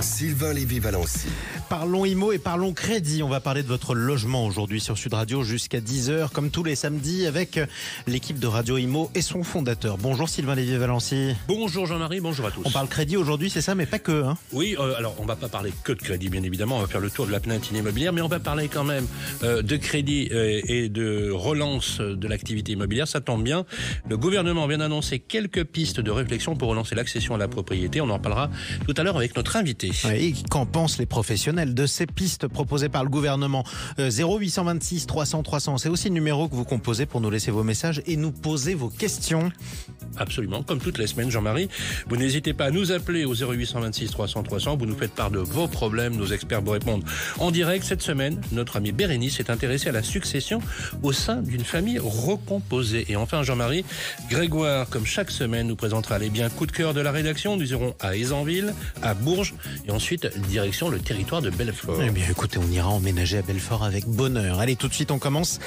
Sylvain Lévy-Valency. Parlons IMO et parlons crédit. On va parler de votre logement aujourd'hui sur Sud Radio jusqu'à 10h, comme tous les samedis, avec l'équipe de Radio IMO et son fondateur. Bonjour Sylvain Lévy-Valency. Bonjour Jean-Marie, bonjour à tous. On parle crédit aujourd'hui, c'est ça, mais pas que. Hein oui, euh, alors on va pas parler que de crédit, bien évidemment. On va faire le tour de la planète immobilière, mais on va parler quand même euh, de crédit euh, et de relance de l'activité immobilière. Ça tombe bien. Le gouvernement vient d'annoncer quelques pistes de réflexion pour relancer l'accession à la propriété. On en parlera tout à l'heure avec notre invité. Et qu'en pensent les professionnels de ces pistes proposées par le gouvernement? 0826 300 300, c'est aussi le numéro que vous composez pour nous laisser vos messages et nous poser vos questions. Absolument, comme toutes les semaines, Jean-Marie. Vous n'hésitez pas à nous appeler au 0826 300 300. Vous nous faites part de vos problèmes. Nos experts vous répondent en direct. Cette semaine, notre ami Bérénice s'est intéressé à la succession au sein d'une famille recomposée. Et enfin, Jean-Marie, Grégoire, comme chaque semaine, nous présentera les biens coup de cœur de la rédaction. Nous irons à Aisanville, à Bourges et ensuite direction le territoire de Belfort. Eh bien, écoutez, on ira emménager à Belfort avec bonheur. Allez, tout de suite, on commence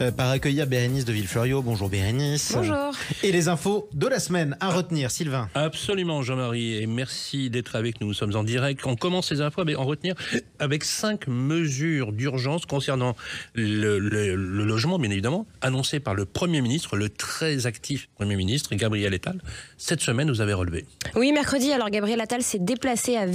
euh, par accueillir Bérénice de Villefleurio. Bonjour Bérénice. Bonjour. Et les infos de la semaine à retenir, Sylvain. Absolument, Jean-Marie, et merci d'être avec nous. Nous sommes en direct. On commence ces infos, mais en retenir avec cinq mesures d'urgence concernant le, le, le, logement, bien évidemment, annoncées par le Premier ministre, le très actif Premier ministre, Gabriel Attal. Cette semaine, vous avez relevé. Oui, mercredi, alors Gabriel Attal s'est déplacé à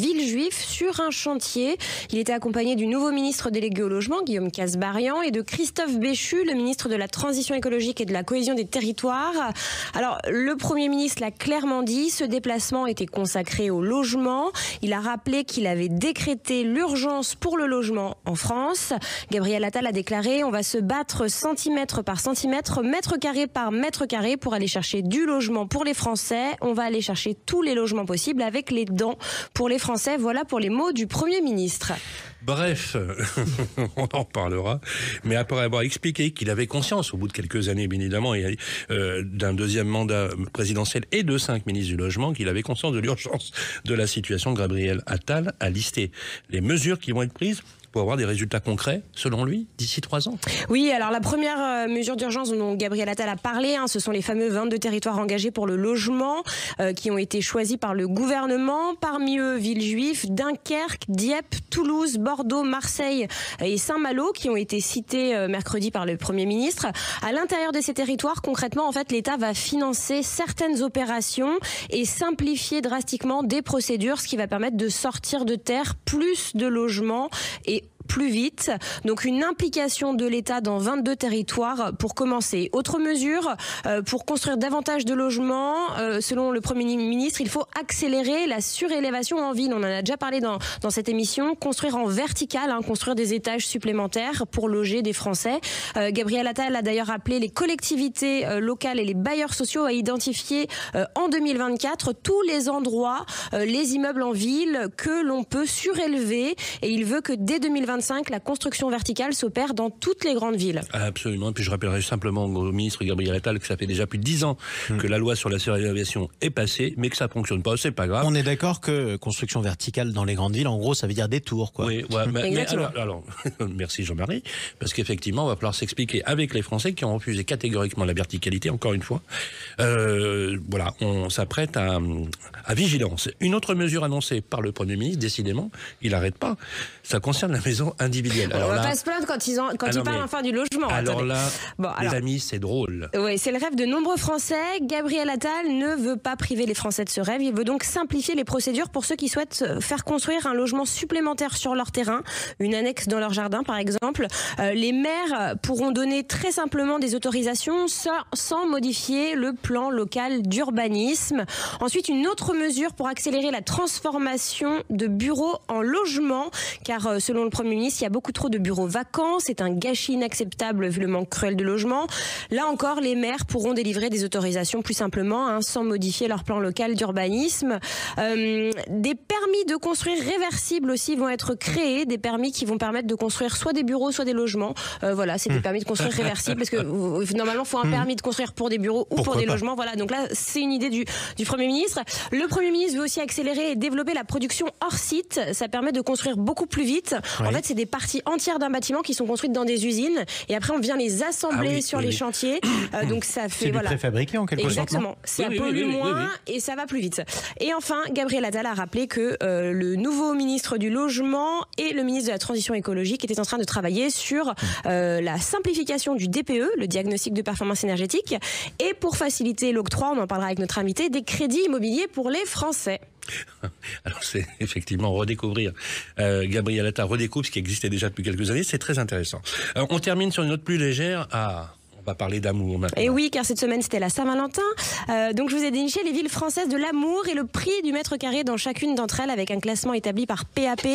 Sur un chantier. Il était accompagné du nouveau ministre délégué au logement, Guillaume Casbarian, et de Christophe Béchu, le ministre de la Transition écologique et de la cohésion des territoires. Alors, le Premier ministre l'a clairement dit, ce déplacement était consacré au logement. Il a rappelé qu'il avait décrété l'urgence pour le logement en France. Gabriel Attal a déclaré on va se battre centimètre par centimètre, mètre carré par mètre carré pour aller chercher du logement pour les Français. On va aller chercher tous les logements possibles avec les dents pour les Français. Voilà pour les mots du Premier ministre. Bref, on en parlera. Mais après avoir expliqué qu'il avait conscience, au bout de quelques années, bien évidemment, euh, d'un deuxième mandat présidentiel et de cinq ministres du logement, qu'il avait conscience de l'urgence de la situation, Gabriel Attal a listé les mesures qui vont être prises pour avoir des résultats concrets, selon lui, d'ici trois ans Oui, alors la première euh, mesure d'urgence dont Gabriel Attal a parlé, hein, ce sont les fameux 22 territoires engagés pour le logement euh, qui ont été choisis par le gouvernement. Parmi eux, Villejuif, Dunkerque, Dieppe, Toulouse, Bordeaux, Marseille et Saint-Malo qui ont été cités euh, mercredi par le Premier ministre. À l'intérieur de ces territoires, concrètement, en fait, l'État va financer certaines opérations et simplifier drastiquement des procédures, ce qui va permettre de sortir de terre plus de logements et plus vite. Donc une implication de l'État dans 22 territoires pour commencer. Autre mesure, euh, pour construire davantage de logements, euh, selon le Premier ministre, il faut accélérer la surélévation en ville. On en a déjà parlé dans, dans cette émission. Construire en vertical, hein, construire des étages supplémentaires pour loger des Français. Euh, Gabriel Attal a d'ailleurs appelé les collectivités euh, locales et les bailleurs sociaux à identifier euh, en 2024 tous les endroits, les immeubles en ville que l'on peut surélever. Et il veut que dès 2024, la construction verticale s'opère dans toutes les grandes villes. Absolument. Et puis je rappellerai simplement au ministre Gabriel Attal que ça fait déjà plus de 10 ans mmh. que la loi sur la surélévation est passée, mais que ça fonctionne pas. C'est pas grave. On est d'accord que construction verticale dans les grandes villes, en gros, ça veut dire des tours, quoi. Oui, ouais, mais, mais alors, alors merci Jean-Marie, parce qu'effectivement, on va falloir s'expliquer avec les Français qui ont refusé catégoriquement la verticalité, encore une fois. Euh, voilà, on s'apprête à, à vigilance. Une autre mesure annoncée par le Premier ministre, décidément, il n'arrête pas. Ça concerne la maison individuelle. Alors on va là, pas se plaindre quand ils, ont, quand ils parlent enfin du logement. Alors attendez. là, bon, alors, les amis, c'est drôle. Oui, c'est le rêve de nombreux Français. Gabriel Attal ne veut pas priver les Français de ce rêve. Il veut donc simplifier les procédures pour ceux qui souhaitent faire construire un logement supplémentaire sur leur terrain, une annexe dans leur jardin par exemple. Euh, les maires pourront donner très simplement des autorisations sans, sans modifier le plan local d'urbanisme. Ensuite, une autre mesure pour accélérer la transformation de bureaux en logements, car euh, selon le Premier ministre, il y a beaucoup trop de bureaux vacants. C'est un gâchis inacceptable vu le manque cruel de logements. Là encore, les maires pourront délivrer des autorisations plus simplement, hein, sans modifier leur plan local d'urbanisme. Euh, des permis de construire réversibles aussi vont être créés, des permis qui vont permettre de construire soit des bureaux, soit des logements. Euh, voilà, c'est des permis de construire réversibles parce que normalement, il faut un permis de construire pour des bureaux ou Pourquoi pour des logements. Voilà, donc là, c'est une idée du, du Premier ministre. Le Premier ministre veut aussi accélérer et développer la production hors site. Ça permet de construire beaucoup plus vite. En Oui. Fait, c'est des parties entières d'un bâtiment qui sont construites dans des usines et après on vient les assembler Ah oui, sur oui, les oui. chantiers. Euh, donc ça C'est fait du voilà. préfabriqué en quelque sorte. Exactement, ça pollue moins et ça va plus vite. Et enfin, Gabriel Attal a rappelé que euh, le nouveau ministre du Logement et le ministre de la Transition écologique étaient en train de travailler sur euh, la simplification du DPE, le diagnostic de performance énergétique, et pour faciliter l'octroi, on en parlera avec notre invité, des crédits immobiliers pour les Français. Alors c'est effectivement redécouvrir euh, Gabriel Attal redécouvre ce qui existait déjà depuis quelques années, c'est très intéressant. Euh, on termine sur une note plus légère. Ah, parler d'amour maintenant. Et oui, car cette semaine c'était la Saint-Valentin. Euh, donc je vous ai déniché les villes françaises de l'amour et le prix du mètre carré dans chacune d'entre elles avec un classement établi par PAP.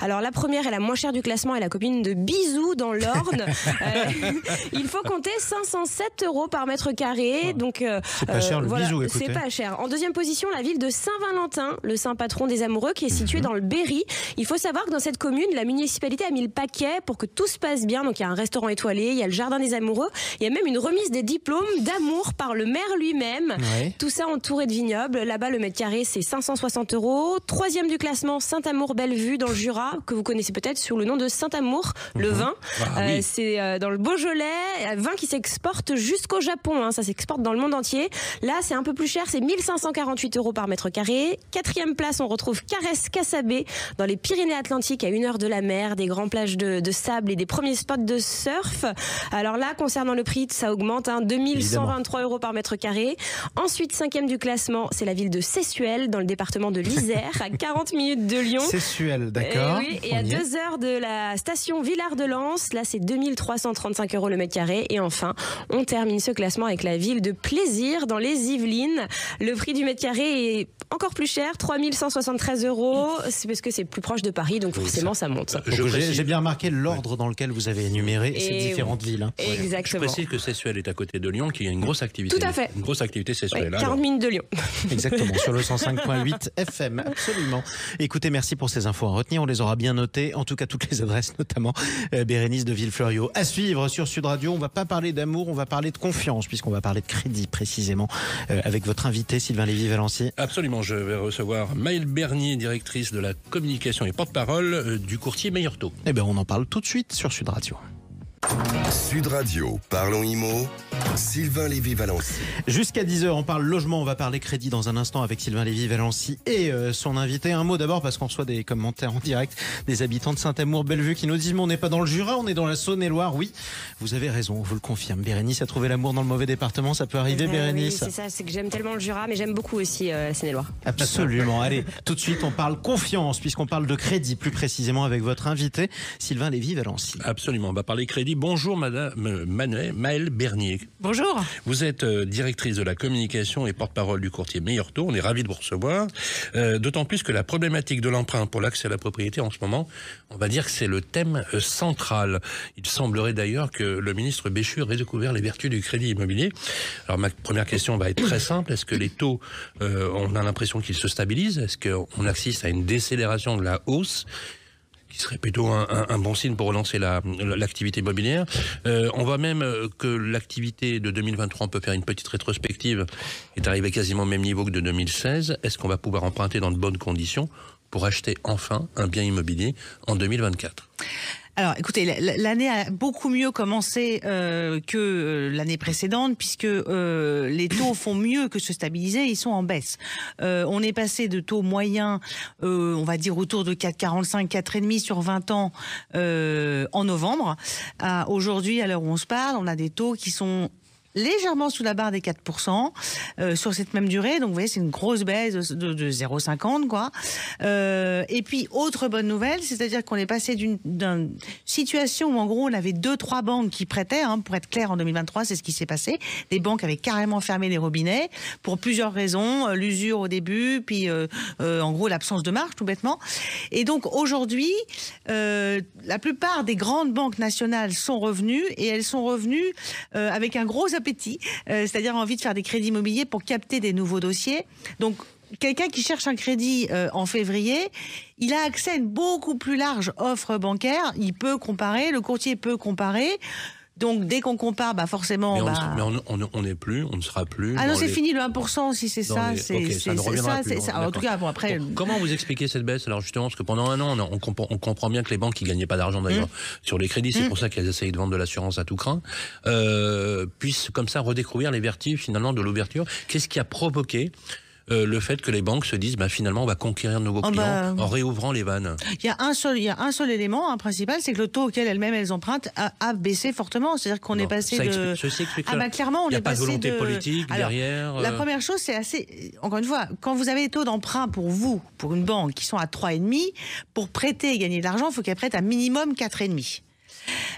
Alors la première et la moins chère du classement est la copine de Bisou dans l'Orne. Euh, il faut compter 507 euros par mètre carré. Donc euh, C'est pas cher, le Bisou, écoutez. C'est pas cher. En deuxième position, la ville de Saint-Valentin, le saint patron des amoureux, qui est situé dans le Berry. Il faut savoir que dans cette commune, la municipalité a mis le paquet pour que tout se passe bien. Donc il y a un restaurant étoilé, il y a le jardin des amoureux, il y a même une remise des diplômes d'amour par le maire lui-même. Ouais. Tout ça entouré de vignobles. Là-bas, le mètre carré, c'est 560 euros. Troisième du classement, Saint-Amour-Bellevue dans le Jura, que vous connaissez peut-être sous le nom de Saint-Amour, le vin. Ah Euh, c'est euh, dans le Beaujolais, un vin qui s'exporte jusqu'au Japon. hein. Ça s'exporte dans le monde entier. Là, c'est un peu plus cher, c'est 1548 euros par mètre carré. Quatrième place, on retrouve Caresse Cassabé dans les Pyrénées-Atlantiques, à une heure de la mer, des grandes plages de, de sable et des premiers spots de surf. Alors là, concernant le prix, ça augmente, hein, 2123 euros par mètre carré. Ensuite, cinquième du classement, c'est la ville de Sessuel, dans le département de l'Isère, à 40 minutes de Lyon. Sexuel, d'accord. Eh oui, et à deux heures de la station Villard de Lans, là c'est 2335 euros le mètre carré. Et enfin, on termine ce classement avec la ville de Plaisir dans les Yvelines. Le prix du mètre carré est encore plus cher, 3173 euros. C'est parce que c'est plus proche de Paris, donc forcément ça monte. J'ai bien remarqué l'ordre dans lequel vous avez énuméré ces Et différentes villes. hein. Je Exactement. précise que Sessuel est à côté de Lyon, qui a une grosse activité. Tout à fait. Une grosse activité Oui, sexuelle. 40 minutes de Lyon. Exactement, sur le 105.8 FM, absolument. Écoutez, merci pour ces infos à retenir, on les aura bien notées, en tout cas toutes les adresses, notamment euh, Bérénice de Villefleurio. À suivre sur Sud Radio, on va pas parler d'amour, on va parler de confiance, puisqu'on va parler de crédit précisément, euh, avec votre invité Sylvain Lévy-Valency. Absolument, je vais recevoir Maëlle Bernier, directrice de la communication et porte-parole euh, du courtier Meilleur Taux. Eh bien, on en parle tout de suite sur Sud Radio. Sud Radio, parlons IMO, Sylvain Lévy-Valency. Jusqu'à 10h, on parle logement, on va parler crédit dans un instant avec Sylvain Lévy-Valency et euh, son invité. Un mot d'abord parce qu'on reçoit des commentaires en direct des habitants de Saint-Amour-Bellevue qui nous disent mais on n'est pas dans le Jura, on est dans la Saône-et-Loire. Oui, vous avez raison, on vous le confirme. Bérénice a trouvé l'amour dans le mauvais département, ça peut arriver Euh, oui, Bérénice c'est ça, c'est que j'aime tellement le Jura, mais j'aime beaucoup aussi euh, la Seine-et-Loire. Absolument. Allez, tout de suite, on parle confiance puisqu'on parle de crédit plus précisément avec votre invité Sylvain Lévy-Valency. Absolument, on va parler crédit. Bonjour Madame Manuel, Maëlle Bernier. Bonjour. Vous êtes euh, directrice de la communication et porte-parole du courtier Meilleur Taux. On est ravis de vous recevoir. Euh, D'autant plus que la problématique de l'emprunt pour l'accès à la propriété en ce moment, on va dire que c'est le thème euh, central. Il semblerait d'ailleurs que le ministre Béchu ait découvert les vertus du crédit immobilier. Alors ma première question va être très simple. Est-ce que les taux, on a l'impression qu'ils se stabilisent? Est-ce qu'on assiste à une décélération de la hausse? Qui serait plutôt un, bon signe pour relancer la- l'activité immobilière. Euh, on voit même euh, que l'activité de 2023, on peut faire une petite rétrospective, est arrivée quasiment au même niveau que de 2016. Est-ce qu'on va pouvoir emprunter dans de bonnes conditions pour acheter enfin un bien immobilier en 2024 Alors, écoutez, l'année a beaucoup mieux commencé euh, que euh, l'année précédente, puisque euh, les taux font mieux que se stabiliser, ils sont en baisse. Euh, on est passé de taux moyens, euh, on va dire autour de 4,45, 4,5 sur 20 ans euh, en novembre, à aujourd'hui, à l'heure où on se parle, on a des taux qui sont légèrement sous la barre des 4% euh, sur cette même durée. Donc, vous voyez, c'est une grosse baisse de, de, de 0,50, quoi. Euh, et puis, autre bonne nouvelle, c'est-à-dire qu'on est passé d'une situation où, en gros, on avait deux, trois banques qui prêtaient. Hein, pour être clair, en 2023, c'est ce qui s'est passé. Les banques avaient carrément fermé les robinets pour plusieurs raisons. Euh, L'usure au début, puis, euh, en gros, l'absence de marge, tout bêtement. Et donc, aujourd'hui, la plupart des grandes banques nationales sont revenues et elles sont revenues avec un gros appétit, euh, c'est-à-dire envie de faire des crédits immobiliers pour capter des nouveaux dossiers. Donc, quelqu'un qui cherche un crédit euh, en février, il a accès à une beaucoup plus large offre bancaire. Il peut comparer, le courtier peut comparer Donc dès qu'on compare, bah forcément, Mais on bah, on- on- on n'est plus, on ne sera plus. ah non, c'est les- fini le 1%, si c'est ça, les- c'est ça c'est- ne ça, plus. En tout cas, bon après, comment vous expliquez cette baisse? Alors justement, parce que pendant un an, on, comprend, on comprend bien que les banques qui gagnaient pas d'argent d'ailleurs Mmh. sur les crédits, c'est pour ça qu'elles essayent de vendre de l'assurance à tout craint, euh, puissent comme ça redécouvrir les vertus finalement de l'ouverture. Qu'est-ce qui a provoqué euh, le fait que les banques se disent, bah, finalement, on va conquérir de nouveaux Oh, clients bah, en réouvrant les vannes il y a un seul, il y a un seul élément un principal, c'est que le taux auquel elles-mêmes elles empruntent a, a baissé fortement. C'est-à-dire qu'on est passé ça de. explique- ah bah clairement, on Il n'y a est pas de volonté de- politique Alors, derrière. La euh, première chose, c'est assez. Encore une fois, quand vous avez des taux d'emprunt pour vous, pour une banque, qui sont à 3,5, pour prêter et gagner de l'argent, il faut qu'elle prête à minimum 4,5.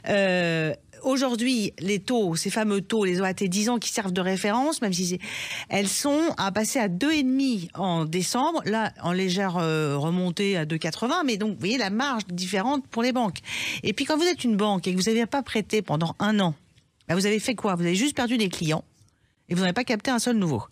Euh, Aujourd'hui, les taux, ces fameux taux, les OAT 10 ans qui servent de référence, même si elles sont à passer à 2,5 en décembre, là en légère euh, remontée à 2,80, mais donc vous voyez la marge différente pour les banques. Et puis quand vous êtes une banque et que vous n'avez pas prêté pendant un an, bah, vous avez fait quoi? Vous avez juste perdu des clients et vous n'avez pas capté un seul nouveau.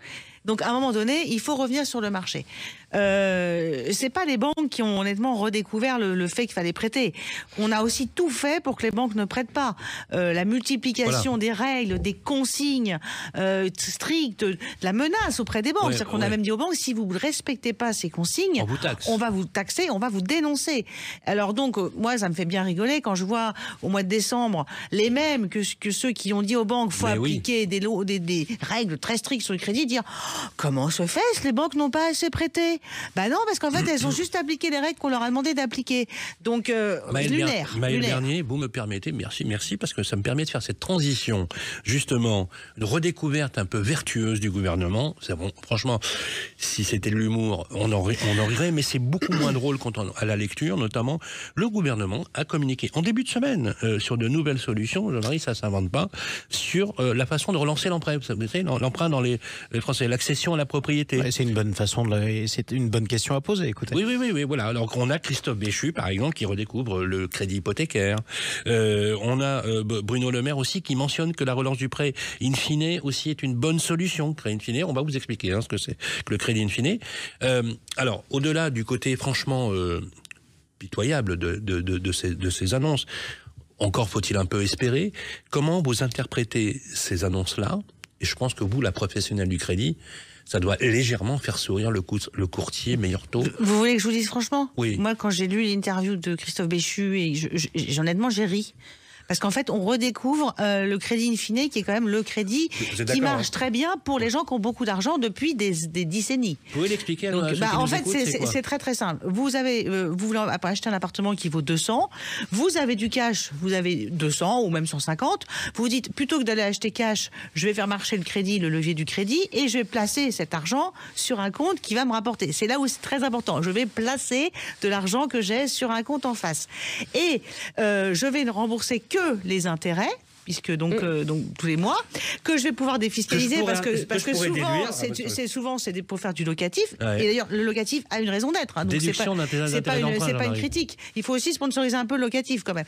Donc à un moment donné, il faut revenir sur le marché. Euh, c'est pas les banques qui ont honnêtement redécouvert le, le fait qu'il fallait prêter. On a aussi tout fait pour que les banques ne prêtent pas. Euh, la multiplication des règles, des consignes euh, strictes, la menace auprès des banques. Ouais, C'est-à-dire qu'on a même dit aux banques si vous ne respectez pas ces consignes, On vous taxe. on va vous taxer, on va vous dénoncer. Alors donc, euh, moi, ça me fait bien rigoler quand je vois au mois de décembre les mêmes que, que ceux qui ont dit aux banques faut Mais oui. appliquer des, lots, des, des règles très strictes sur le crédit, dire Oh, comment se fait-ce Les banques n'ont pas assez prêté. Bah non, parce qu'en fait, elles ont juste appliqué les règles qu'on leur a demandé d'appliquer. Donc, euh, Maël, lunaire. Maël lunaire. Bernier, vous me permettez, merci, merci, parce que ça me permet de faire cette transition, justement, de redécouverte un peu vertueuse du gouvernement. C'est bon, franchement, si c'était de l'humour, on en, ri- on en rirait, mais c'est beaucoup moins drôle quand on, à la lecture, notamment, le gouvernement a communiqué en début de semaine euh, sur de nouvelles solutions, Jean-Marie, ça s'invente pas, sur euh, la façon de relancer l'emprunt. Vous savez, l'emprunt dans les, les Français, l'accession à la propriété. Ouais, c'est une bonne façon de c'est une bonne question à poser. Oui, oui, oui, voilà. Alors on a Christophe Béchu, par exemple, qui redécouvre le crédit hypothécaire. Euh, on a euh, Bruno Le Maire aussi qui mentionne que la relance du prêt in fine aussi est une bonne solution. On va vous expliquer hein, ce que c'est que le crédit in fine. Euh, alors, au-delà du côté franchement pitoyable de ces, de ces annonces, encore faut-il un peu espérer. Comment vous interprétez ces annonces-là? Et je pense que vous, la professionnelle du crédit, ça doit légèrement faire sourire le, cou- le courtier meilleur taux. Vous voulez que je vous dise franchement? Oui. Moi, quand j'ai lu l'interview de Christophe Béchu, et je, je- j'ai- honnêtement, j'ai ri. Parce qu'en fait, on redécouvre euh, le crédit in fine, qui est quand même le crédit qui d'accord, marche hein très bien pour les gens qui ont beaucoup d'argent depuis des, des décennies. Vous pouvez l'expliquer à, Donc, bah, en fait, c'est très très simple. Vous avez, euh, vous voulez acheter un appartement qui vaut 200, vous avez du cash, vous avez 200 ou même 150. Vous vous dites plutôt que d'aller acheter cash, je vais faire marcher le crédit, le levier du crédit, et je vais placer cet argent sur un compte qui va me rapporter. C'est là où c'est très important. Je vais placer de l'argent que j'ai sur un compte en face, et euh, je vais ne rembourser que les intérêts puisque donc, euh, donc tous les mois, que je vais pouvoir défiscaliser pourrais- parce que parce que souvent, c'est ah, que- c'est souvent c'est pour faire du locatif. Ouais. Et d'ailleurs, le locatif a une raison d'être. hein, donc c'est pas, pas, une, pas une critique. Il faut aussi sponsoriser un peu le locatif quand même.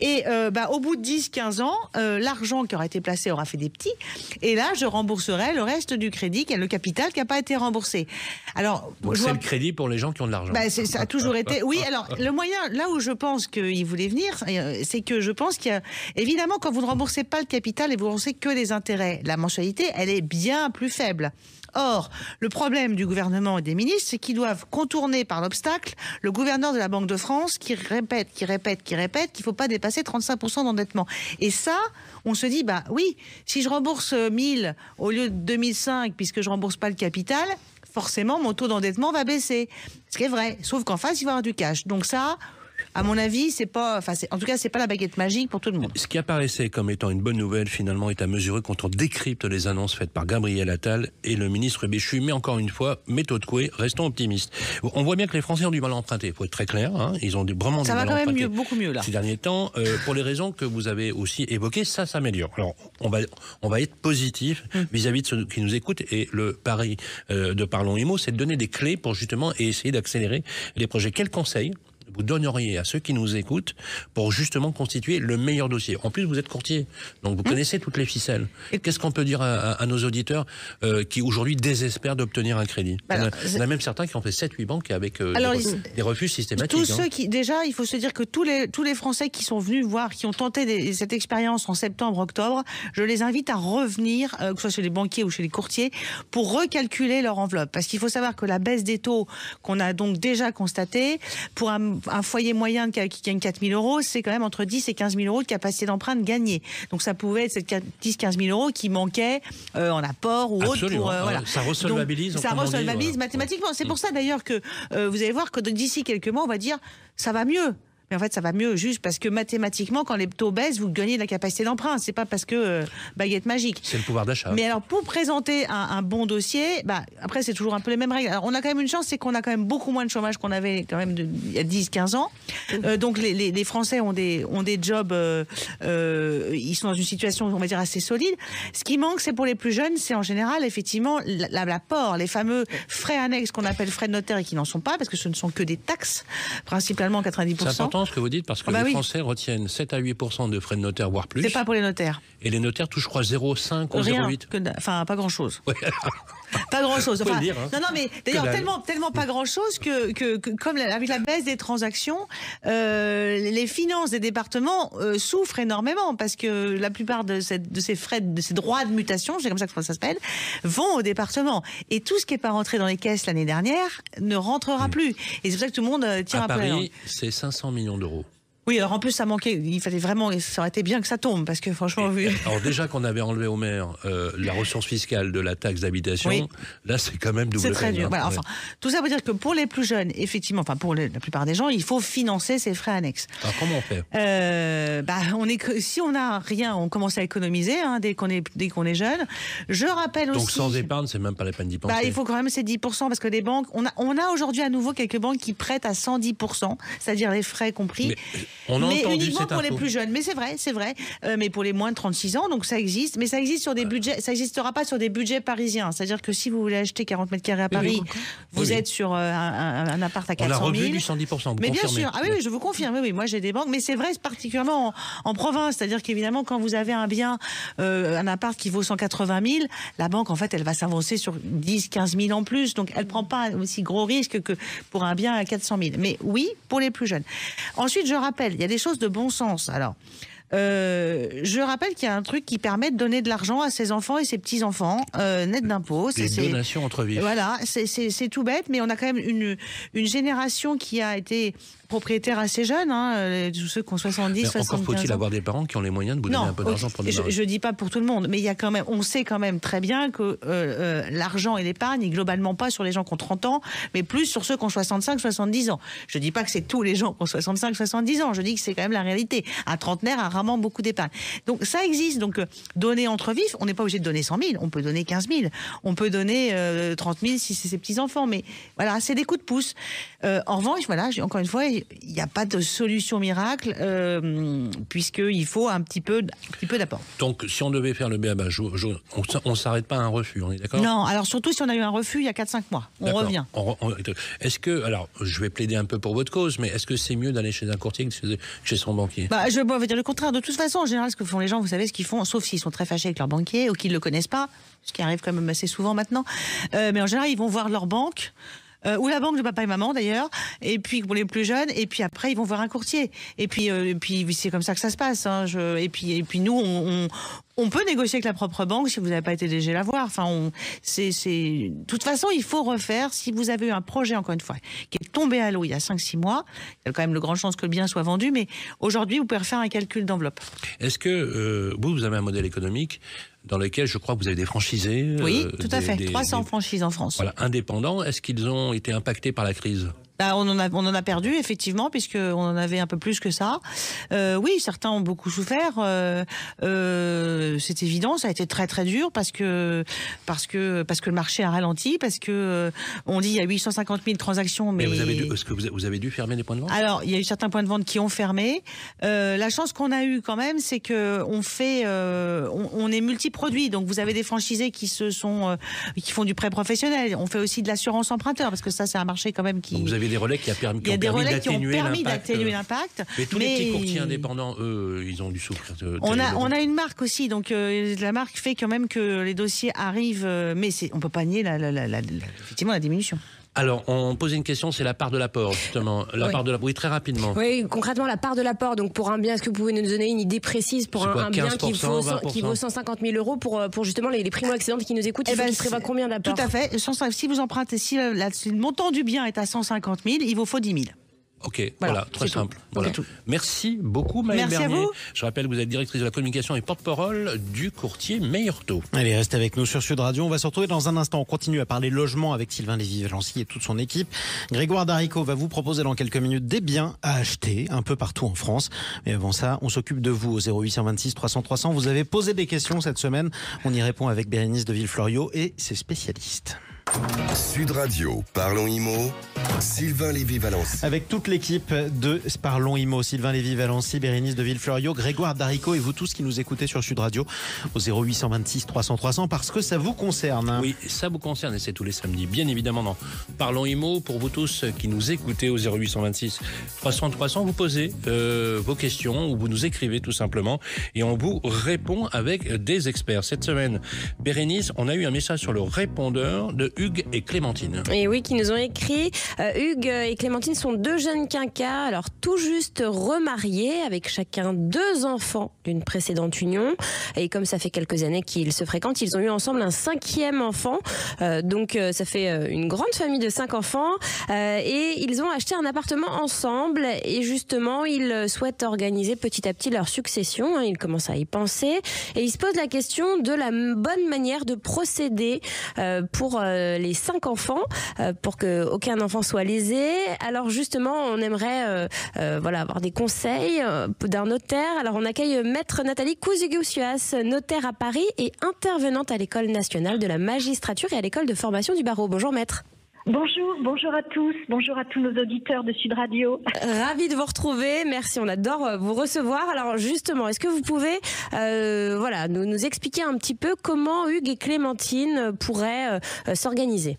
Et euh, bah, au bout de 10-15 ans, euh, l'argent qui aura été placé aura fait des petits. Et là, je rembourserai le reste du crédit, qui est le capital qui n'a pas été remboursé. Alors, c'est vois- le crédit pour les gens qui ont de l'argent. bah, ça a toujours été. Oui, alors le moyen, là où je pense qu'il voulait venir, c'est que je pense qu'il y a évidemment quand vous ne remboursez pas le capital et vous remboursez que les intérêts, la mensualité, elle est bien plus faible. Or, le problème du gouvernement et des ministres, c'est qu'ils doivent contourner par l'obstacle le gouverneur de la Banque de France qui répète, qui répète, qui répète qu'il ne faut pas dépasser 35% d'endettement. Et ça, on se dit, bah oui, si je rembourse 1000 au lieu de 2005, puisque je rembourse pas le capital, forcément, mon taux d'endettement va baisser. Ce qui est vrai. Sauf qu'en face, il va y avoir du cash. Donc ça, à mon avis, c'est pas, enfin, en tout cas, c'est pas la baguette magique pour tout le monde. Ce qui apparaissait comme étant une bonne nouvelle, finalement, est à mesurer quand on décrypte les annonces faites par Gabriel Attal et le ministre Béchu. Mais encore une fois, méthode couée, restons optimistes. On voit bien que les Français ont du mal à emprunter. Il faut être très clair. hein. Ils ont vraiment Ça du va mal quand à même mieux, beaucoup mieux là. Ces derniers temps, euh, pour les raisons que vous avez aussi évoquées, ça s'améliore. Alors, on va, on va être positif Hum. vis-à-vis de ceux qui nous écoutent. Et le pari euh, de Parlons Imo, c'est de donner des clés pour justement essayer d'accélérer les projets. Quels conseils vous donneriez à ceux qui nous écoutent pour justement constituer le meilleur dossier En plus, vous êtes courtier, donc vous connaissez toutes les ficelles. Qu'est-ce qu'on peut dire à, à- à nos auditeurs euh, qui aujourd'hui désespèrent d'obtenir un crédit Il y en a- alors, Il y en a même certains qui ont fait 7-8 banques avec euh, Alors, des, ils- refus, des refus systématiques. Tous hein. ceux qui, déjà, il faut se dire que tous les, tous les Français qui sont venus voir, qui ont tenté des- cette expérience en septembre, octobre, je les invite à revenir, euh, que ce soit chez les banquiers ou chez les courtiers, pour recalculer leur enveloppe. Parce qu'il faut savoir que la baisse des taux qu'on a donc déjà constatée, pour un, un foyer moyen qui, gagne 4 000 euros, c'est quand même entre 10 et 15 000 euros de capacité d'emprunt gagnée. Donc ça pouvait être ces 10-15 000 euros qui manquaient euh, en apport ou autre. Pour, euh, Euh, voilà. ça resolvabilise, Donc, ça resolvabilise voilà. mathématiquement. C'est pour ça d'ailleurs que euh, vous allez voir que d'ici quelques mois, on va dire ça va mieux. Mais en fait, ça va mieux juste parce que mathématiquement, quand les taux baissent, vous gagnez de la capacité d'emprunt. C'est pas parce que euh, baguette magique. C'est le pouvoir d'achat. Mais alors, pour présenter un, un bon dossier, bah, après, c'est toujours un peu les mêmes règles. Alors, on a quand même une chance, c'est qu'on a quand même beaucoup moins de chômage qu'on avait quand même de- il y a 10, 15 ans. Euh, donc, les, les- les Français ont des, ont des jobs, euh, euh, ils sont dans une situation, on va dire, assez solide. Ce qui manque, c'est pour les plus jeunes, c'est en général, effectivement, la- la- l'apport, les fameux frais annexes qu'on appelle frais de notaire et qui n'en sont pas, parce que ce ne sont que des taxes, principalement 90%. C'est important ce que vous dites parce que Ah bah les oui. Français retiennent 7 à 8% de frais de notaire, voire plus. C'est pas pour les notaires. Et les notaires touchent, je crois, 0,5 ou Rien. 0,8. que da- Enfin, pas grand chose. Ouais. Pas grand chose. Faut le Enfin, dire, hein. Non, non, mais d'ailleurs, tellement, tellement pas grand chose que, que, que comme la- avec la baisse des transactions, euh, les finances des départements euh, souffrent énormément parce que la plupart de, cette- de ces frais, de ces droits de mutation, c'est comme ça que ça s'appelle, vont au département. Et tout ce qui n'est pas rentré dans les caisses l'année dernière ne rentrera plus. Et c'est pour ça que tout le monde euh, tire À un peu la langue. Paris, c'est 500 millions d'euros. Oui, alors en plus, ça manquait. Il fallait vraiment. Ça aurait été bien que ça tombe parce que franchement, vu. Alors déjà qu'on avait enlevé au maire euh, la ressource fiscale de la taxe d'habitation, Oui. là c'est quand même double C'est très dur. hein. Voilà, Ouais. enfin, tout ça veut dire que pour les plus jeunes, effectivement, enfin pour les- la plupart des gens, il faut financer ces frais annexes. Alors comment on fait? Euh, bah, on est que- si on n'a rien, on commence à économiser hein, dès qu'on est dès qu'on est jeune. Je rappelle Donc aussi. sans épargne, c'est même pas la peine d'y penser. Bah, il faut quand même ces 10% parce que les banques, on a, on a aujourd'hui à nouveau quelques banques qui prêtent à 110%, c'est-à-dire les frais compris. Mais, on a mais entendu uniquement pour les plus jeunes. Mais c'est vrai, c'est vrai. Euh, mais pour les moins de 36 ans, donc ça existe. Mais ça existe sur des budgets. Ça n'existera pas sur des budgets parisiens. C'est-à-dire que si vous voulez acheter 40 mètres carrés à Oui, oui, Paris, vous Oui, êtes sur euh, un, un- un appart à On a 400 revu 000. du 110%, vous Mais bien sûr, ah oui, je vous confirme, oui, oui, moi j'ai des banques, mais c'est vrai particulièrement en, en province, c'est-à-dire qu'évidemment quand vous avez un bien, euh, un appart qui vaut 180 000, la banque en fait elle va s'avancer sur 10, 15 000 en plus, donc elle prend pas aussi gros risque que pour un bien à 400 000. Mais oui, pour les plus jeunes. Ensuite, je rappelle, il y a des choses de bon sens. Alors. Euh, je rappelle qu'il y a un truc qui permet de donner de l'argent à ses enfants et ses petits enfants euh, net d'impôts. Les donations entre vifs. voilà, c'est- tout bête, mais on a quand même une, une génération qui a été propriétaire assez jeune, hein, euh, tous ceux qui ont 70, Mais 75 encore faut-il avoir des parents qui ont les moyens de vous donner Non, un peu d'argent pour je, démarrer. je dis pas pour tout le monde, mais il y a quand même, on sait quand même très bien que euh, euh, l'argent et l'épargne, globalement pas sur les gens qui ont 30 ans, mais plus sur ceux qui ont 65, 70 ans. Je dis pas que c'est tous les gens qui ont 65, 70 ans. Je dis que c'est quand même la réalité. Un trentenaire a rarement beaucoup d'épargne. Donc ça existe. Donc euh, donner entre vifs, on n'est pas obligé de donner 100 000, on peut donner 15 000, on peut donner euh, 30 000 si c'est ses petits enfants. Mais voilà, c'est des coups de pouce. Euh, en revanche, voilà, encore une fois, il n'y a pas de solution miracle euh, puisqu'il faut un petit peu, un petit peu d'apport. Donc si on devait faire le BABA, on on s'arrête pas à un refus, on est d'accord? Non, alors surtout si on a eu un refus il y a 4-5 mois. On revient. Est-ce que, alors, je vais plaider un peu pour votre cause, mais est-ce que c'est mieux d'aller chez un courtier que chez- chez son banquier? Bah, je vais dire le contraire. De toute façon, en général, ce que font les gens, vous savez ce qu'ils font, sauf s'ils sont très fâchés avec leur banquier ou qu'ils ne le connaissent pas, ce qui arrive quand même assez souvent maintenant. Euh, mais en général, ils vont voir leur banque. Euh, ou la banque de papa et maman d'ailleurs, et puis pour les plus jeunes, et puis après ils vont voir un courtier. Et puis, euh, puis c'est comme ça que ça se passe. hein. Et puis, et puis nous, on, peut négocier avec la propre banque si vous n'avez pas été léger la voir. Enfin, on, c'est, de toute façon, il faut refaire. Si vous avez eu un projet encore une fois qui est tombé à l'eau il y a 5-6 mois, il y a quand même de grandes chances que le bien soit vendu, mais aujourd'hui vous pouvez refaire un calcul d'enveloppe. Est-ce que euh, vous avez un modèle économique dans lequel je crois que vous avez des franchisés Oui, euh, tout à des- fait. des- 300 des- franchises en France. Voilà, indépendants. Est-ce qu'ils ont été impactés par la crise? Bah, on, en a, on en a perdu, effectivement, puisqu'on en avait un peu plus que ça. Euh, oui, certains ont beaucoup souffert. euh, euh, c'est évident, ça a été très très dur parce que, parce que, parce que le marché a ralenti, parce que euh, on dit il y a 850 000 transactions, mais... Mais vous avez dû, est-ce que vous, vous avez dû fermer des points de vente? Alors, il y a eu certains points de vente qui ont fermé. Euh, la chance qu'on a eue quand même, c'est que on fait, euh, on, on est multiproduit. Donc, vous avez des franchisés qui se sont, euh, qui font du prêt professionnel. On fait aussi de l'assurance emprunteur parce que ça, c'est un marché quand même qui. Donc vous avez avez des relais qui, a permis, Il y a des ont permis relais qui ont d'atténuer permis l'impact. d'atténuer l'impact. Mais tous les petits courtiers indépendants, eux, ils ont dû souffrir. de- On a, terriblement. on a une marque aussi, donc euh, la marque fait quand même que les dossiers arrivent, euh, mais on peut pas nier la, la- la- la- la- effectivement la diminution. Alors, on posait une question, c'est la part de l'apport, justement. La Oui. part de la... Oui, très rapidement. Oui, concrètement, la part de l'apport. Donc, pour un bien, est-ce que vous pouvez nous donner une idée précise pour un, quoi, un bien qui 15%, vaut, cent- qui 20%? vaut 150 000 euros pour, euh, pour justement les, les primo-accédants qui nous écoutent Eh Il ben, qu'ils prévoient c'est- combien d'apport Tout à fait. 150 Si vous empruntez, si, euh, la- si le montant du bien est à 150 000, il vous faut 10 000. Ok, voilà, Voilà, très simple. C'est Voilà. tout. Merci beaucoup, Maëlle Merci à Bernier. vous. Je rappelle que vous êtes directrice de la communication et porte-parole du courtier Meilleurto. Allez, restez avec nous sur Sud Radio. On va se retrouver dans un instant. On continue à parler logement avec Sylvain Lévy-Valency et toute son équipe. Grégoire Darico va vous proposer dans quelques minutes des biens à acheter un peu partout en France. Mais avant ça, on s'occupe de vous au 0826 300 300. Vous avez posé des questions cette semaine. On y répond avec Bérénice de Villefloriot et ses spécialistes. Sud Radio, parlons IMO, Sylvain Lévy-Valency. Avec toute l'équipe de Parlons Imo, Sylvain Lévy-Valency, Bérénice de Villefloriot, Grégoire Darico et vous tous qui nous écoutez sur Sud Radio au 0826 300 300 parce que ça vous concerne. hein. Oui, ça vous concerne et c'est tous les samedis, bien évidemment. Dans Parlons IMO, pour vous tous qui nous écoutez au 0826 300 300, vous posez euh, vos questions ou vous nous écrivez tout simplement et on vous répond avec des experts. Cette semaine, Bérénice, on a eu un message sur le répondeur de Hugues et Clémentine. Et oui, qui nous ont écrit. Euh, Hugues et Clémentine sont deux jeunes quinquas, alors tout juste remariés, avec chacun deux enfants d'une précédente union. Et comme ça fait quelques années qu'ils se fréquentent, ils ont eu ensemble un cinquième enfant. Euh, donc euh, ça fait une grande famille de cinq enfants. Et ils ont acheté un appartement ensemble. Et justement, ils souhaitent organiser petit à petit leur succession. hein. Ils commencent à y penser. Et ils se posent la question de la bonne manière de procéder pour les cinq enfants, euh, pour que aucun enfant soit lésé. Alors justement, on aimerait euh, euh, voilà avoir des conseils euh, d'un notaire. Alors on accueille maître Nathalie Cousigusias, notaire à Paris et intervenante à l'école nationale de la magistrature et à l'école de formation du barreau. Bonjour maître. Bonjour, bonjour à tous, bonjour à tous nos auditeurs de Sud Radio. Ravi de vous retrouver. Merci, on adore euh, vous recevoir. Alors justement, est-ce que vous pouvez euh, voilà, nous, nous expliquer un petit peu comment Hugues et Clémentine pourraient euh, s'organiser?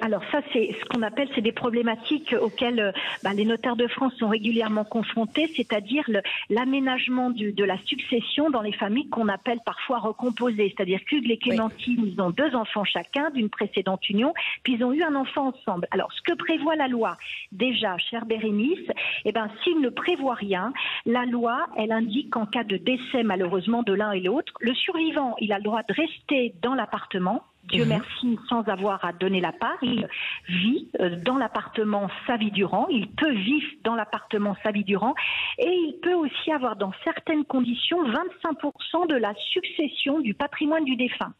Alors ça, c'est ce qu'on appelle, c'est des problématiques auxquelles euh, bah, les notaires de France sont régulièrement confrontés, c'est-à-dire l'aménagement de la succession dans les familles qu'on appelle parfois recomposées. C'est-à-dire qu'Hugues et Clémentine, ils ont deux enfants chacun d'une précédente union, puis ils ont eu un enfant ensemble. Alors, ce que prévoit la loi, déjà, chère Bérénice, eh ben, s'il ne prévoit rien, la loi, elle indique qu'en cas de décès, malheureusement, de l'un et l'autre, le survivant, il a le droit de rester dans l'appartement Dieu merci, sans avoir à donner la part, il vit euh, dans l'appartement sa vie durant, il peut vivre dans l'appartement sa vie durant, et il peut aussi avoir dans certaines conditions 25% de la succession du patrimoine du défunt.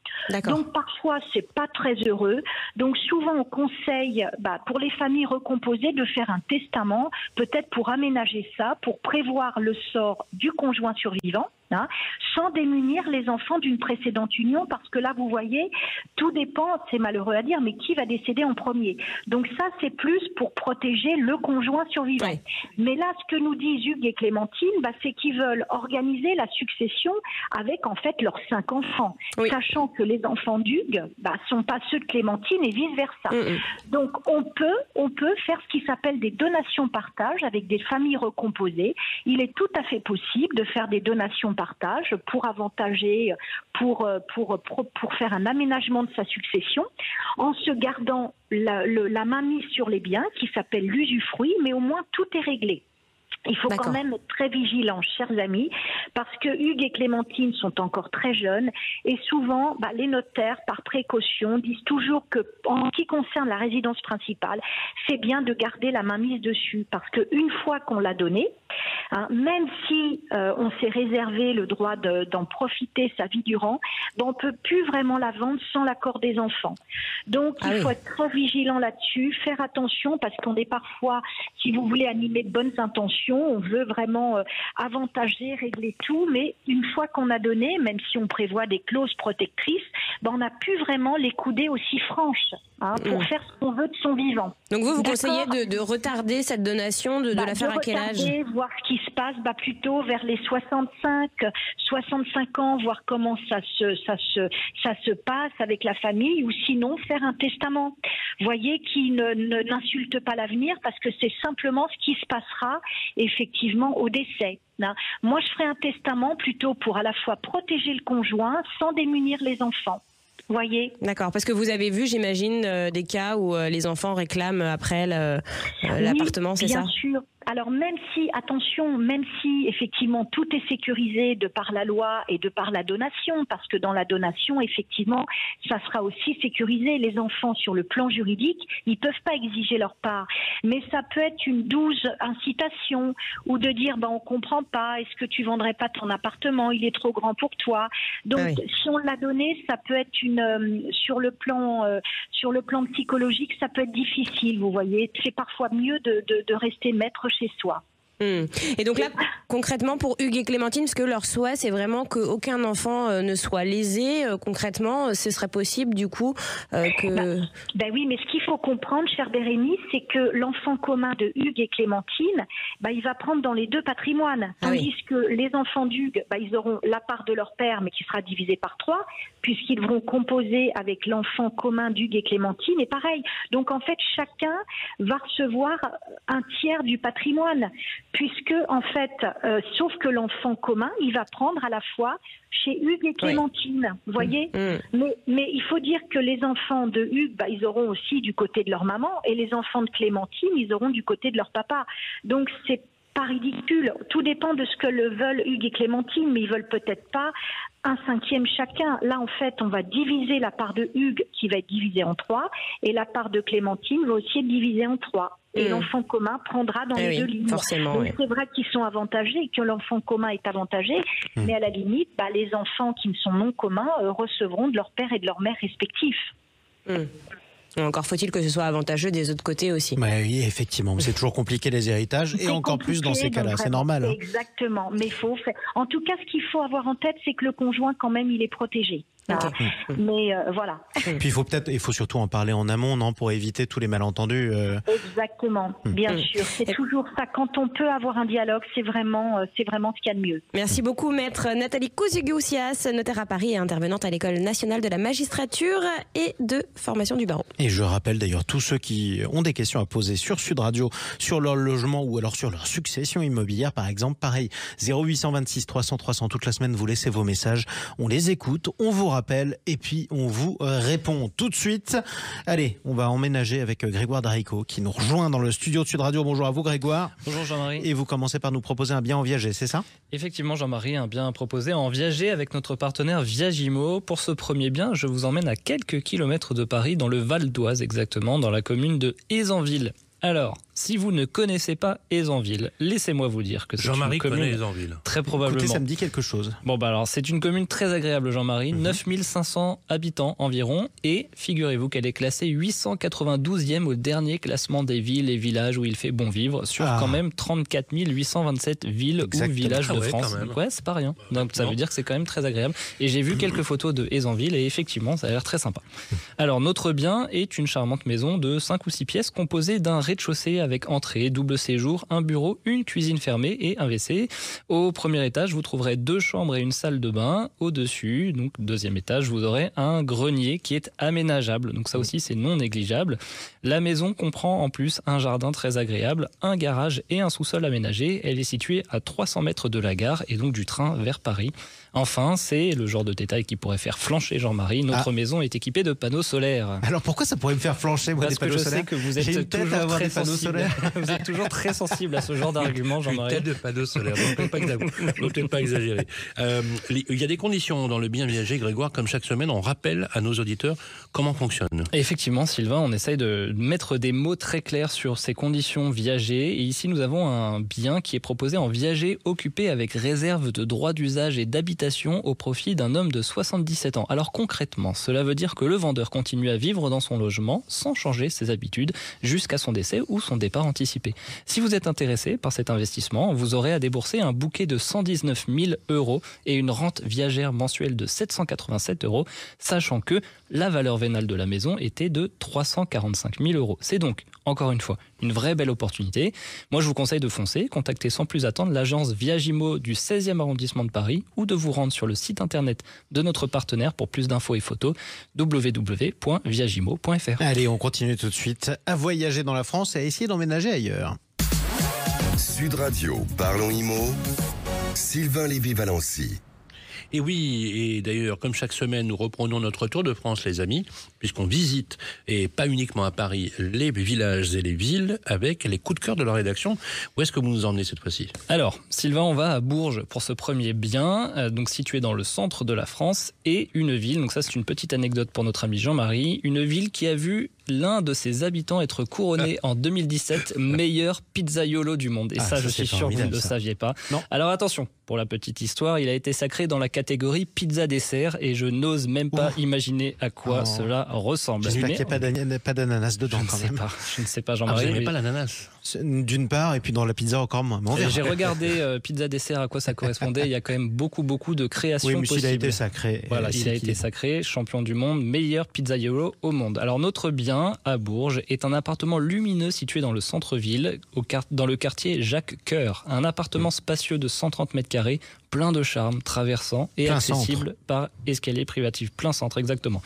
Donc parfois c'est pas très heureux. Donc souvent on conseille bah, pour les familles recomposées de faire un testament, peut-être pour aménager ça, pour prévoir le sort du conjoint survivant. Hein, sans démunir les enfants d'une précédente union, parce que là, vous voyez, tout dépend, c'est malheureux à dire, mais qui va décéder en premier. Donc ça, c'est plus pour protéger le conjoint survivant. Mais là, ce que nous disent Hugues et Clémentine, bah, c'est qu'ils veulent organiser la succession avec en fait leurs cinq enfants, Oui. sachant que les enfants d'Hugues bah, sont pas ceux de Clémentine et vice versa. Mm, mm. Donc on peut, on peut faire ce qui s'appelle des donations partage avec des familles recomposées. Il est tout à fait possible de faire des donations partage pour avantager, pour euh, pour pour, pour faire un aménagement de sa succession, en se gardant la, la main mise sur les biens qui s'appelle l'usufruit, mais au moins tout est réglé. Il faut quand même être très vigilant, chers amis, parce que Hugues et Clémentine sont encore très jeunes et souvent, bah, les notaires, par précaution, disent toujours que, en ce qui concerne la résidence principale, c'est bien de garder la main mise dessus, parce que une fois qu'on l'a donnée, hein, même si euh, on s'est réservé le droit de- d'en profiter sa vie durant, ben, on peut plus vraiment la vendre sans l'accord des enfants. Donc, Ah il oui. faut être très vigilant là-dessus, faire attention parce qu'on est parfois, si vous voulez animer de bonnes intentions, on veut vraiment euh, avantager, régler tout, mais une fois qu'on a donné, même si on prévoit des clauses protectrices, ben, on n'a plus vraiment les coudées aussi franches hein, pour Mm. faire ce qu'on veut de son vivant. Donc vous, vous conseillez de, de retarder cette donation, de, de Bah, la faire à quel âge? voir ce qui se passe bah, plutôt vers les 65, 65 ans, voir comment ça se, ça se, ça se passe avec la famille, ou sinon faire un testament. Voyez qui ne, ne- n'insulte pas l'avenir parce que c'est simplement ce qui se passera effectivement au décès. hein. Moi, je ferai un testament plutôt pour à la fois protéger le conjoint sans démunir les enfants. Voyez? D'accord, parce que vous avez vu, j'imagine, euh, des cas où euh, les enfants réclament après euh, Oui, l'appartement, c'est ça? Bien sûr. Alors même si, attention, même si effectivement tout est sécurisé de par la loi et de par la donation, parce que dans la donation, effectivement, ça sera aussi sécurisé. Les enfants, sur le plan juridique, ils peuvent pas exiger leur part. Mais ça peut être une douce incitation ou de dire, ben on comprend pas, est-ce que tu vendrais pas ton appartement, il est trop grand pour toi. Donc Ah oui. si on l'a donné, ça peut être une euh, sur le plan euh, sur le plan psychologique, ça peut être difficile. Vous voyez, c'est parfois mieux de, de, de rester maître chez soi. Hmm. Et donc là, concrètement, pour Hugues et Clémentine, parce que leur souhait, c'est vraiment qu'aucun enfant euh, ne soit lésé. euh, concrètement, euh, ce serait possible, du coup, euh, que... Ben oui, mais ce qu'il faut comprendre, cher Bérénice, c'est que l'enfant commun de Hugues et Clémentine, ben, il va prendre dans les deux patrimoines. Ah oui. Tandis que les enfants d'Hugues, ben, ils auront la part de leur père, mais qui sera divisée par trois, puisqu'ils vont composer avec l'enfant commun d'Hugues et Clémentine. Et pareil. Donc en fait, chacun va recevoir un tiers du patrimoine, puisque en fait, euh, sauf que l'enfant commun, il va prendre à la fois chez Hugues et Clémentine. Vous voyez Hmm. mais, mais il faut dire que les enfants de Hugues, bah, ils auront aussi du côté de leur maman, et les enfants de Clémentine, ils auront du côté de leur papa. Donc c'est pas ridicule. Tout dépend de ce que le veulent Hugues et Clémentine, mais ils veulent peut-être pas un cinquième chacun. Là, en fait, on va diviser la part de Hugues qui va être divisée en trois, et la part de Clémentine va aussi être divisée en trois. Et Mm. l'enfant commun prendra dans Eh les oui, deux lignes. forcément, oui. c'est vrai qu'ils sont avantagés et que l'enfant commun est avantagé, Hmm. mais à la limite, bah, les enfants qui ne sont non communs euh, recevront de leur père et de leur mère respectifs. Hmm. Encore faut-il que ce soit avantageux des autres côtés aussi. Bah oui, effectivement, mais c'est toujours compliqué les héritages et encore plus dans ces cas-là, c'est normal. hein. Exactement, mais faut faire. En tout cas, ce qu'il faut avoir en tête, c'est que le conjoint, quand même, il est protégé. Ah, Mais euh, voilà, Puis il faut peut-être, il faut surtout en parler en amont, non, pour éviter tous les malentendus. euh. exactement, bien Mm. sûr. C'est toujours ça. Quand on peut avoir un dialogue, c'est vraiment, euh, c'est vraiment ce qu'il y a de mieux. Merci beaucoup, maître Nathalie Cousugoussias, notaire à Paris et intervenante à l'École nationale de la magistrature et de formation du barreau. Et je rappelle d'ailleurs tous ceux qui ont des questions à poser sur Sud Radio, sur leur logement ou alors sur leur succession immobilière, par exemple, pareil, 0826 300 300 toute la semaine, vous laissez vos messages, on les écoute, on vous rappelle et puis on vous euh, répond tout de suite. Allez, on va emménager avec euh, Grégoire Darico qui nous rejoint dans le studio de Sud Radio. Bonjour à vous Grégoire. Bonjour Jean-Marie. Et vous commencez par nous proposer un bien en viager, c'est ça? Effectivement Jean-Marie, un bien proposé en viager avec notre partenaire Viagimo. Pour ce premier bien, je vous emmène à quelques kilomètres de Paris, dans le Val d'Oise exactement, dans la commune de Aisanville. Alors, si vous ne connaissez pas Aisanville, laissez-moi vous dire que c'est une Jean-Marie commune connaît les Envilles. très Écoutez, probablement. ça me dit quelque chose. Bon bah alors c'est une commune très agréable Jean-Marie, Mhm. 9500 habitants environ et figurez-vous qu'elle est classée 892e au dernier classement des villes et villages où il fait bon vivre sur Ah. quand même 34 827 villes Exactement. ou villages Ah de ouais, France. Donc ouais, c'est pas rien. Donc ça Non. veut dire que c'est quand même très agréable et j'ai vu quelques photos de Aisanville et effectivement, ça a l'air très sympa. Alors notre bien est une charmante maison de 5 ou 6 pièces composée d'un rez-de-chaussée avec entrée, double séjour, un bureau, une cuisine fermée et un WC. Au premier étage, vous trouverez deux chambres et une salle de bain. Au-dessus, donc deuxième étage, vous aurez un grenier qui est aménageable. Donc ça aussi, c'est non négligeable. La maison comprend en plus un jardin très agréable, un garage et un sous-sol aménagé. Elle est située à 300 mètres de la gare et donc du train vers Paris. Enfin, c'est le genre de détail qui pourrait faire flancher Jean-Marie. Notre Ah. maison est équipée de panneaux solaires. Alors pourquoi ça pourrait me faire flancher, moi, Parce des que panneaux je solaires sais que vous êtes toujours très panneaux sensible. solaires. vous êtes toujours très sensible à ce genre d'argument, Jean-Marie. tête de panneau solaire, donc pas, pas exagérer. Euh, il y a des conditions dans le bien viager, Grégoire, comme chaque semaine, on rappelle à nos auditeurs comment fonctionne. Effectivement, Sylvain, on essaye de mettre des mots très clairs sur ces conditions viager. Et ici, nous avons un bien qui est proposé en viager occupé avec réserve de droit d'usage et d'habitation au profit d'un homme de 77 ans. Alors concrètement, cela veut dire que le vendeur continue à vivre dans son logement sans changer ses habitudes jusqu'à son décès ou son départ anticipé. Si vous êtes intéressé par cet investissement, vous aurez à débourser un bouquet de 119 000 euros et une rente viagère mensuelle de 787 euros, sachant que la valeur vénale de la maison était de 345 000 euros. C'est donc Encore une fois, une vraie belle opportunité. Moi, je vous conseille de foncer, contacter sans plus attendre l'agence Viagimo du 16e arrondissement de Paris ou de vous rendre sur le site internet de notre partenaire pour plus d'infos et photos www.viagimo.fr. Allez, on continue tout de suite à voyager dans la France et à essayer d'emménager ailleurs. Sud Radio, parlons IMO. Sylvain Lévy-Valency. Et oui, et d'ailleurs, comme chaque semaine, nous reprenons notre tour de France, les amis, puisqu'on visite, et pas uniquement à Paris, les villages et les villes avec les coups de cœur de la rédaction. Où est-ce que vous nous emmenez cette fois-ci? Alors, Sylvain, on va à Bourges pour ce premier bien, euh, donc situé dans le centre de la France, et une ville, donc ça c'est une petite anecdote pour notre ami Jean-Marie, une ville qui a vu l'un de ses habitants être couronné en 2017 meilleur pizzaiolo du monde. Et Ah, ça, je suis sûr que vous ne le saviez pas. Non. Alors attention, pour la petite histoire, il a été sacré dans la catégorie pizza dessert et je n'ose même pas Ouh. imaginer à quoi Oh. cela ressemble. J'espère qu'il n'y a pas d'ana- pas d'ananas je dedans ne quand sais même. pas, je ne sais pas Ah, vous Jean-Marie. n'aimez mais- pas l'ananas? D'une part, et puis dans la pizza encore moins. J'ai regardé euh, pizza dessert à quoi ça correspondait. Il y a quand même beaucoup beaucoup de créations Oui, mais possibles. a été sacré. Voilà, euh, il a été sacré champion du monde, meilleur pizzaiolo au monde. Alors notre bien à Bourges est un appartement lumineux situé dans le centre-ville, dans le quartier Jacques Coeur. Un appartement spacieux de 130 mètres carrés, plein de charme, traversant et Plein accessible par escalier privatif, plein centre exactement.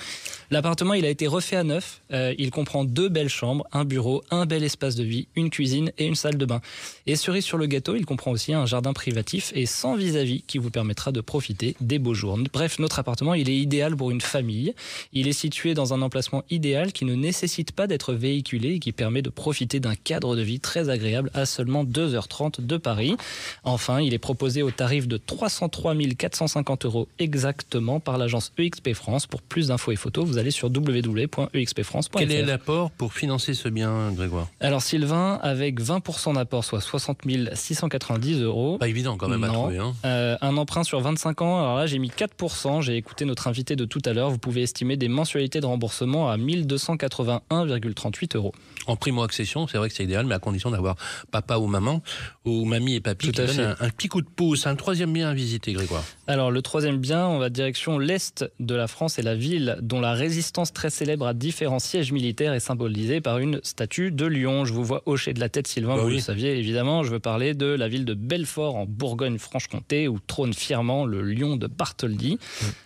L'appartement, il a été refait à neuf. Euh, il comprend deux belles chambres, un bureau, un bel espace de vie, une cuisine et une salle de bain. Et cerise sur le gâteau, il comprend aussi un jardin privatif et sans vis-à-vis qui vous permettra de profiter des beaux jours. Bref, notre appartement, il est idéal pour une famille. Il est situé dans un emplacement idéal qui ne nécessite pas d'être véhiculé et qui permet de profiter d'un cadre de vie très agréable à seulement 2h30 de Paris. Enfin, il est proposé au tarif de 303 450 euros exactement par l'agence EXP France. Pour plus d'infos et photos, vous allez sur www.expfrance.fr. Quel est l'apport pour financer ce bien, Grégoire? Alors Sylvain, avec 20% d'apport, soit 60 690 euros. Pas évident quand même à trouver. Hein. Euh, un emprunt sur 25 ans, alors là j'ai mis 4%, j'ai écouté notre invité de tout à l'heure, vous pouvez estimer des mensualités de remboursement à 1281,38 euros. En primo-accession, c'est vrai que c'est idéal, mais à condition d'avoir papa ou maman, ou mamie et papy Tout qui donnent un petit coup de pouce. Un troisième bien à visiter, Grégoire. Alors le troisième bien, on va direction l'Est de la France et la ville dont la résistance très célèbre à différents sièges militaires est symbolisée par une statue de lion. Je vous vois hocher de la tête Sylvain, Bah vous oui. le saviez évidemment. Je veux parler de la ville de Belfort en Bourgogne-Franche-Comté où trône fièrement le lion de Bartholdi.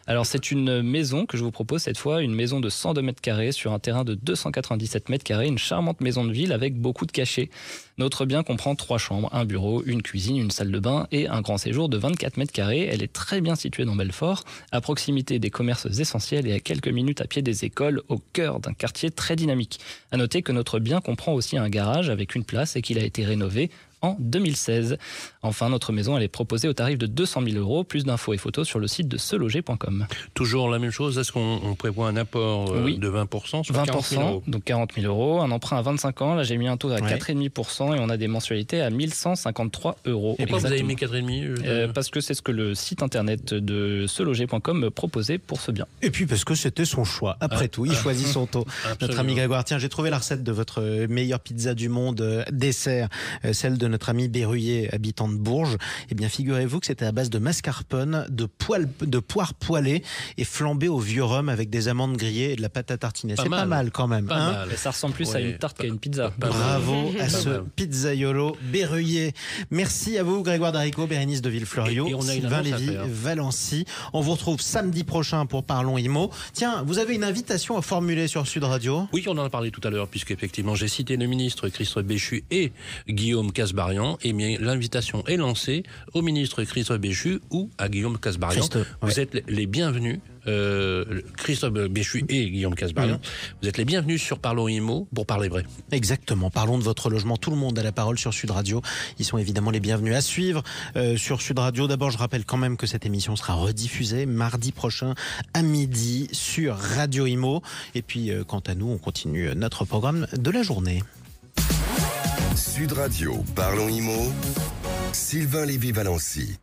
Alors c'est une maison que je vous propose cette fois, une maison de 102 mètres carrés sur un terrain de 297 mètres carrés, une charmante maison de ville avec beaucoup de cachets. Notre bien comprend trois chambres, un bureau, une cuisine, une salle de bain et un grand séjour de 24 mètres carrés. Elle est très bien située dans Belfort, à proximité des commerces essentiels et à quelques minutes à pied des écoles, au cœur d'un quartier très dynamique. À noter que notre bien comprend aussi un garage avec une place et qu'il a été rénové en 2016. Enfin, notre maison, elle est proposée au tarif de 200 000 euros. Plus d'infos et photos sur le site de seloger.com. Toujours la même chose. Est-ce qu'on on prévoit un apport euh, Oui. de 20% sur 40 000 euros 20%, donc 40 000 euros. Un emprunt à 25 ans. Là, j'ai mis un taux à Ouais. 4,5% et on a des mensualités à 1153 euros. Pourquoi vous avez mis 4,5 euh, Euh, parce que c'est ce que le site internet de seloger.com me proposait pour ce bien. Et puis parce que c'était son choix. Après Ah. tout, il choisit son taux. Notre ami Grégoire, tiens, j'ai trouvé la recette de votre meilleure pizza du monde euh, dessert, celle de notre ami Berruyer, habitant de Bourges. Eh bien, figurez-vous que c'était à base de mascarpone, de, poil, de poire poêlée et flambée au vieux rhum avec des amandes grillées et de la pâte à tartiner. C'est pas mal. quand même. Pas hein mal. Ça ressemble plus à une tarte qu'à une pizza. Bravo à ce pizzaiolo Berruyer. Merci à vous, Grégoire Darico, Bérénice de Villefleurio, Et- et on a une Sylvain Lévy. Valency. On vous retrouve samedi prochain pour Parlons Imo. Tiens, vous avez une invitation à formuler sur Sud Radio? Oui, on en a parlé tout à l'heure, puisqu'effectivement, j'ai cité le ministre Christophe Béchu et Guillaume Casbarian. Bien, l'invitation est lancée au ministre Christophe Béchu ou à Guillaume Casbarian. Christophe, Vous ouais. êtes les bienvenus, euh, Christophe Béchu et Guillaume Casbarian. Mhm. Vous êtes les bienvenus sur Parlons Imo pour parler vrai. Exactement. Parlons de votre logement. Tout le monde a la parole sur Sud Radio. Ils sont évidemment les bienvenus à suivre euh, sur Sud Radio. D'abord, je rappelle quand même que cette émission sera rediffusée mardi prochain à midi sur Radio Imo. Et puis, euh, quant à nous, on continue notre programme de la journée. Sud Radio, parlons IMO. Sylvain Lévy-Valency.